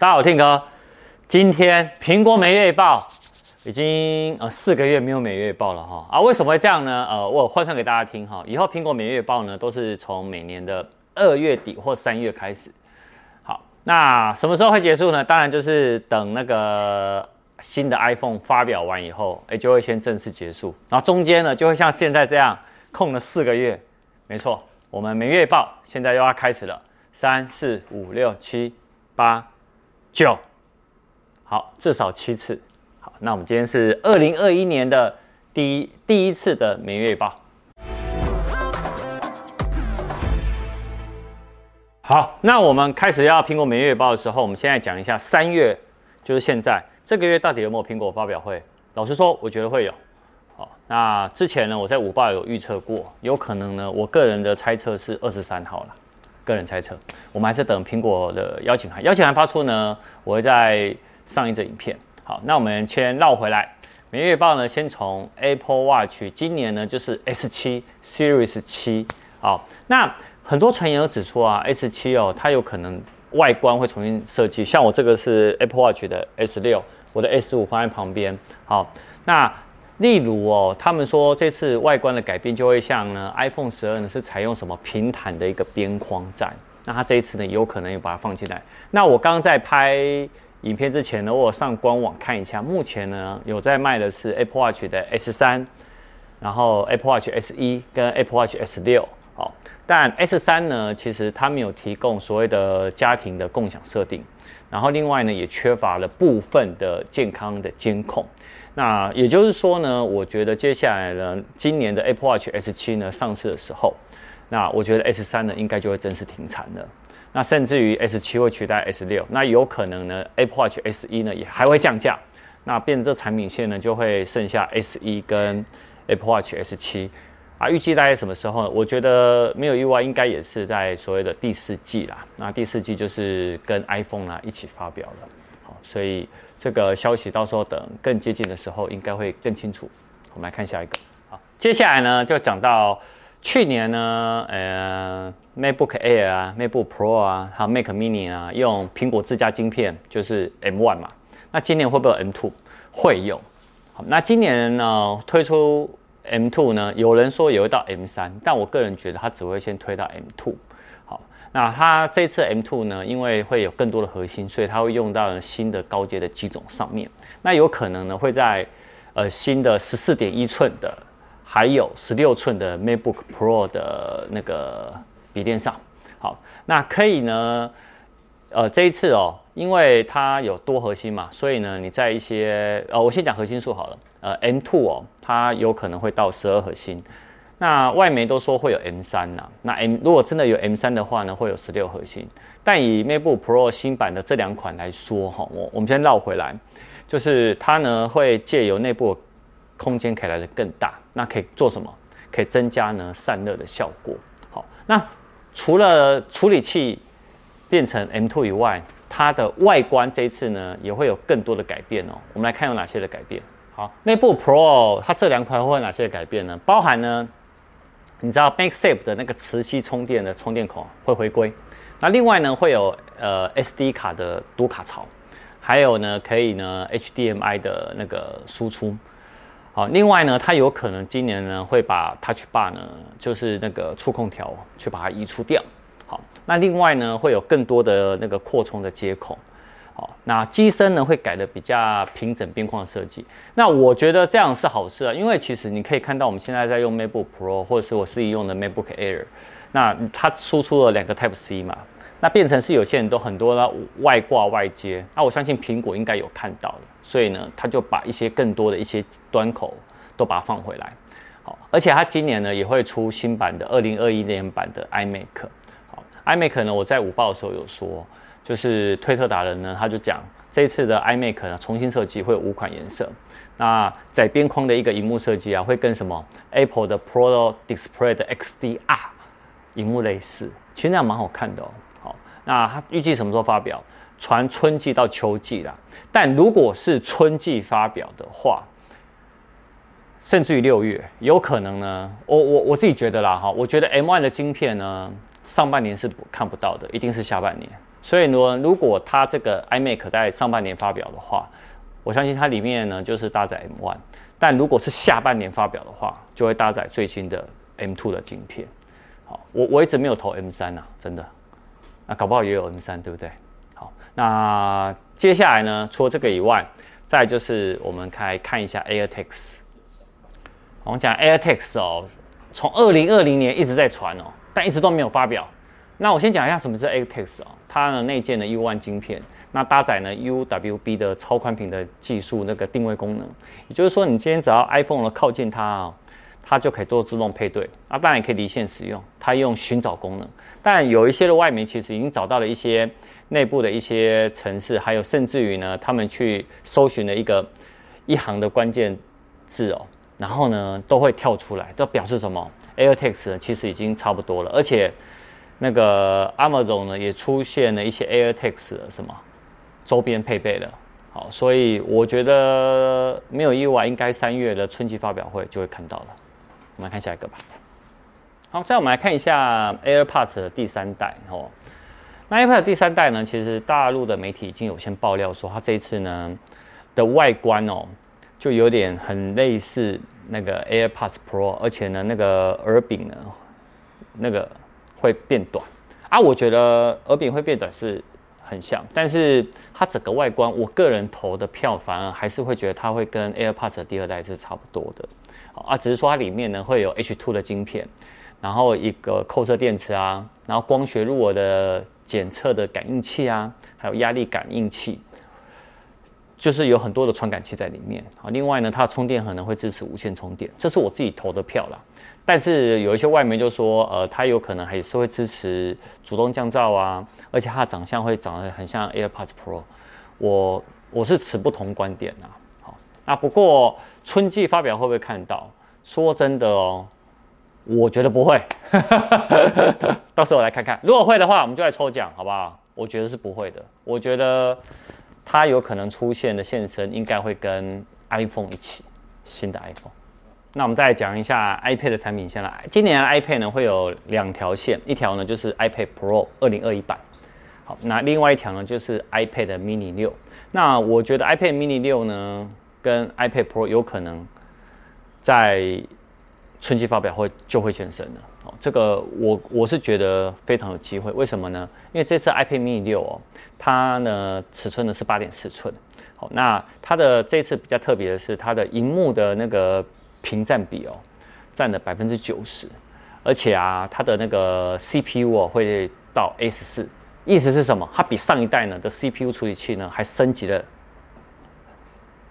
大家好，我 Tim 哥。今天苹果每月报已经呃四个月没有每月报了哈啊，为什么会这样呢？呃，我换算给大家听哈，以后苹果每月报呢都是从每年的二月底或三月开始。好，那什么时候会结束呢？当然就是等那个新的 iPhone 发表完以后，哎，就会先正式结束。然后中间呢就会像现在这样空了四个月。没错，我们每月报现在又要开始了，三四五六七八。九，好，至少七次。好，那我们今天是二零二一年的第一第一次的每月报。好，那我们开始要苹果每月报的时候，我们现在讲一下三月，就是现在这个月到底有没有苹果发表会？老实说，我觉得会有。好，那之前呢，我在五报有预测过，有可能呢，我个人的猜测是二十三号了。个人猜测，我们还是等苹果的邀请函。邀请函发出呢，我会再上一则影片。好，那我们先绕回来。每月报呢，先从 Apple Watch，今年呢就是 S7 Series 7。好，那很多传言都指出啊，S7 哦，它有可能外观会重新设计。像我这个是 Apple Watch 的 S6，我的 S5 放在旁边。好，那。例如哦，他们说这次外观的改变就会像呢，iPhone 十二呢是采用什么平坦的一个边框在，那它这一次呢有可能有把它放进来。那我刚刚在拍影片之前呢，我有上官网看一下，目前呢有在卖的是 Apple Watch 的 S 三，然后 Apple Watch S 一跟 Apple Watch S 六，哦，但 S 三呢其实它没有提供所谓的家庭的共享设定，然后另外呢也缺乏了部分的健康的监控。那也就是说呢，我觉得接下来呢，今年的 Apple Watch S7 呢上市的时候，那我觉得 S3 呢应该就会正式停产了。那甚至于 S7 会取代 S6，那有可能呢 Apple Watch S1 呢也还会降价，那变成这产品线呢就会剩下 S1 跟 Apple Watch S7 啊。预计大概什么时候呢？我觉得没有意外，应该也是在所谓的第四季啦。那第四季就是跟 iPhone 啊一起发表了。好，所以。这个消息到时候等更接近的时候，应该会更清楚。我们来看下一个。好，接下来呢就讲到去年呢，呃，MacBook Air 啊，MacBook Pro 啊，还有 Mac Mini 啊，用苹果自家晶片，就是 M1 嘛。那今年会不会有 M2？会有。好，那今年呢推出 M2 呢，有人说也会到 M3，但我个人觉得它只会先推到 M2。那它这次 M2 呢，因为会有更多的核心，所以它会用到新的高阶的机种上面。那有可能呢，会在呃新的十四点一寸的，还有十六寸的 MacBook Pro 的那个笔电上。好，那可以呢，呃这一次哦，因为它有多核心嘛，所以呢你在一些呃我先讲核心数好了，呃 M2 哦，它有可能会到十二核心。那外媒都说会有 M 三呐，那 M 如果真的有 M 三的话呢，会有十六核心。但以 MacBook Pro 新版的这两款来说，哈，我我们先绕回来，就是它呢会借由内部空间可以来的更大，那可以做什么？可以增加呢散热的效果。好，那除了处理器变成 M2 以外，它的外观这一次呢也会有更多的改变哦。我们来看有哪些的改变。好，MacBook Pro 它这两款会有哪些改变呢？包含呢。你知道 MagSafe 的那个磁吸充电的充电口会回归，那另外呢会有呃 SD 卡的读卡槽，还有呢可以呢 HDMI 的那个输出，好，另外呢它有可能今年呢会把 Touch Bar 呢就是那个触控条去把它移除掉，好，那另外呢会有更多的那个扩充的接口。那机身呢会改的比较平整边框设计，那我觉得这样是好事啊，因为其实你可以看到我们现在在用 MacBook Pro 或者是我自己用的 MacBook Air，那它输出了两个 Type C 嘛，那变成是有些人都很多的外挂外接，那我相信苹果应该有看到的，所以呢，他就把一些更多的一些端口都把它放回来，好，而且它今年呢也会出新版的二零二一年版的 iMac，好，iMac 呢我在午报的时候有说。就是推特达人呢，他就讲这次的 iMac 呢重新设计会有五款颜色，那窄边框的一个荧幕设计啊，会跟什么 Apple 的 Pro Display 的 XDR 荧幕类似，其实那样蛮好看的哦。好，那他预计什么时候发表？传春季到秋季啦。但如果是春季发表的话，甚至于六月，有可能呢。我我我自己觉得啦，哈，我觉得 M1 的晶片呢，上半年是看不到的，一定是下半年。所以呢，如果它这个 iMac 在上半年发表的话，我相信它里面呢就是搭载 M1。但如果是下半年发表的话，就会搭载最新的 M2 的晶片。好，我我一直没有投 M3 啊，真的。那搞不好也有 M3，对不对？好，那接下来呢，除了这个以外，再就是我们来看一下 AirTags。我们讲 AirTags 哦，从二零二零年一直在传哦，但一直都没有发表。那我先讲一下什么是 AirTags 哦，它的内建的 U1 晶片。那搭载呢 UWB 的超宽频的技术，那个定位功能，也就是说，你今天只要 iPhone 呢靠近它啊，它就可以做自动配对。啊，当然也可以离线使用，它用寻找功能。但有一些的外媒其实已经找到了一些内部的一些程式，还有甚至于呢，他们去搜寻了一个一行的关键字哦，然后呢都会跳出来，都表示什么？AirTags 呢其实已经差不多了，而且那个 Amazon 呢也出现了一些 AirTags 的什么？周边配备的，好，所以我觉得没有意外，应该三月的春季发表会就会看到了。我们来看下一个吧。好，再我们来看一下 AirPods 的第三代哦。那 AirPods 第三代呢，其实大陆的媒体已经有先爆料说，它这一次呢的外观哦，就有点很类似那个 AirPods Pro，而且呢那个耳柄呢，那个会变短啊。我觉得耳柄会变短是。很像，但是它整个外观，我个人投的票反而还是会觉得它会跟 AirPods 第二代是差不多的，啊，只是说它里面呢会有 H2 的晶片，然后一个扣色电池啊，然后光学入耳的检测的感应器啊，还有压力感应器，就是有很多的传感器在里面啊。另外呢，它的充电可能会支持无线充电，这是我自己投的票啦。但是有一些外媒就说，呃，它有可能还是会支持主动降噪啊，而且它的长相会长得很像 AirPods Pro，我我是持不同观点呐。好，那不过春季发表会不会看到？说真的哦，我觉得不会，到时候我来看看，如果会的话，我们就来抽奖，好不好？我觉得是不会的，我觉得它有可能出现的现身，应该会跟 iPhone 一起，新的 iPhone。那我们再讲一下 iPad 的产品线啦。今年 iPad 呢会有两条线，一条呢就是 iPad Pro 二零二一版，好，那另外一条呢就是 iPad Mini 六。那我觉得 iPad Mini 六呢跟 iPad Pro 有可能在春季发表会就会现身了。哦，这个我我是觉得非常有机会。为什么呢？因为这次 iPad Mini 六哦，它呢尺寸呢是八点四寸。好，那它的这次比较特别的是它的荧幕的那个。屏占比哦，占了百分之九十，而且啊，它的那个 CPU 哦会到 A 十四，意思是什么？它比上一代呢的 CPU 处理器呢还升级了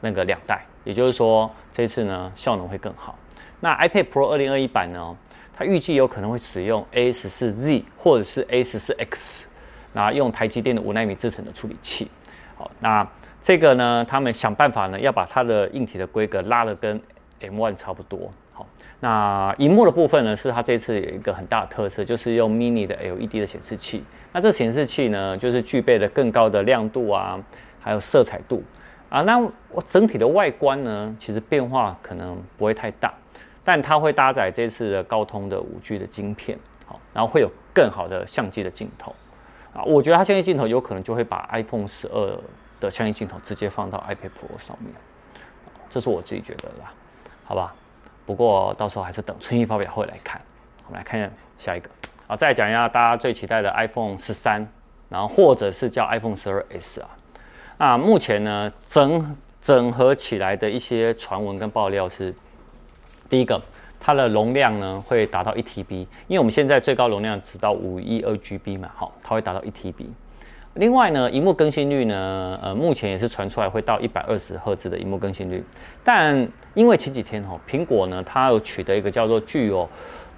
那个两代，也就是说这次呢效能会更好。那 iPad Pro 二零二一版呢，它预计有可能会使用 A 十四 Z 或者是 A 十四 X，那用台积电的五纳米制程的处理器。好，那这个呢，他们想办法呢要把它的硬体的规格拉得跟 M1 差不多，好，那荧幕的部分呢，是它这次有一个很大的特色，就是用 mini 的 LED 的显示器。那这显示器呢，就是具备了更高的亮度啊，还有色彩度啊。那我整体的外观呢，其实变化可能不会太大，但它会搭载这次的高通的五 G 的晶片，好，然后会有更好的相机的镜头啊。我觉得它相机镜头有可能就会把 iPhone 十二的相机镜头直接放到 iPad Pro 上面，这是我自己觉得啦。好吧，不过到时候还是等春季发表会来看。我们来看一下下一个，好，再讲一下大家最期待的 iPhone 十三，然后或者是叫 iPhone 十二 S 啊。那目前呢，整整合起来的一些传闻跟爆料是，第一个，它的容量呢会达到一 TB，因为我们现在最高容量只到五一二 GB 嘛，好，它会达到一 TB。另外呢，荧幕更新率呢，呃，目前也是传出来会到一百二十赫兹的荧幕更新率，但因为前几天哈、哦，苹果呢，它有取得一个叫做具有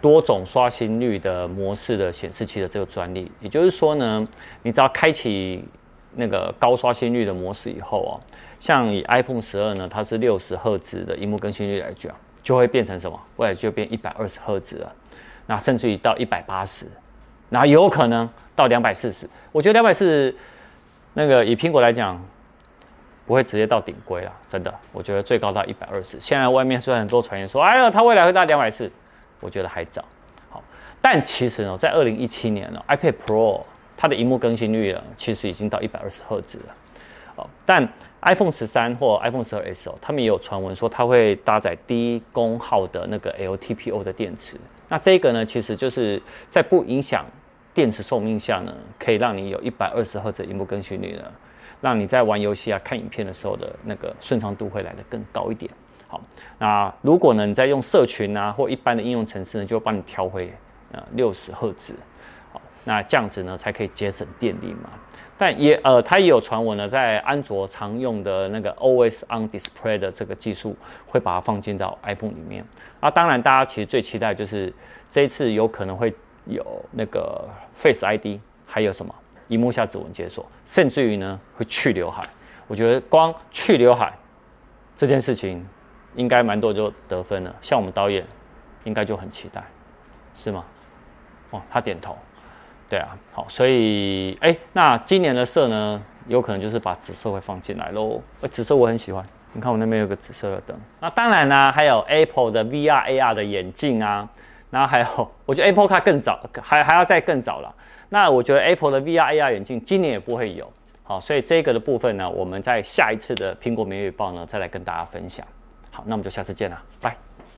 多种刷新率的模式的显示器的这个专利，也就是说呢，你只要开启那个高刷新率的模式以后哦，像以 iPhone 十二呢，它是六十赫兹的荧幕更新率来讲，就会变成什么？未来就变一百二十赫兹了，那甚至于到一百八十。那有可能到两百四十，我觉得两百四十那个以苹果来讲，不会直接到顶规了，真的。我觉得最高到一百二十。现在外面虽然很多传言说，哎呀，它未来会到两百四，我觉得还早。好，但其实呢，在二零一七年呢，iPad Pro 它的荧幕更新率啊，其实已经到一百二十赫兹了。哦，但 iPhone 十三或 iPhone 十二 S 哦，他们也有传闻说它会搭载低功耗的那个 LTPO 的电池。那这个呢，其实就是在不影响电池寿命下呢，可以让你有一百二十赫兹的荧幕更新率呢，让你在玩游戏啊、看影片的时候的那个顺畅度会来得更高一点。好，那如果呢你在用社群啊或一般的应用程式呢，就帮你调回呃六十赫兹。好，那这样子呢才可以节省电力嘛。但也呃，它也有传闻呢，在安卓常用的那个 Always On Display 的这个技术，会把它放进到 iPhone 里面。啊，当然，大家其实最期待就是这一次有可能会有那个 Face ID，还有什么萤幕下指纹解锁，甚至于呢会去刘海。我觉得光去刘海这件事情，应该蛮多就得分了。像我们导演应该就很期待，是吗？哦，他点头。对啊，好，所以哎，那今年的色呢，有可能就是把紫色会放进来喽。紫色我很喜欢，你看我那边有个紫色的灯。那当然呢、啊，还有 Apple 的 VR AR 的眼镜啊，然后还有，我觉得 Apple Car 更早，还还要再更早了。那我觉得 Apple 的 VR AR 眼镜今年也不会有。好，所以这个的部分呢，我们在下一次的苹果每月报呢，再来跟大家分享。好，那我们就下次见了，拜。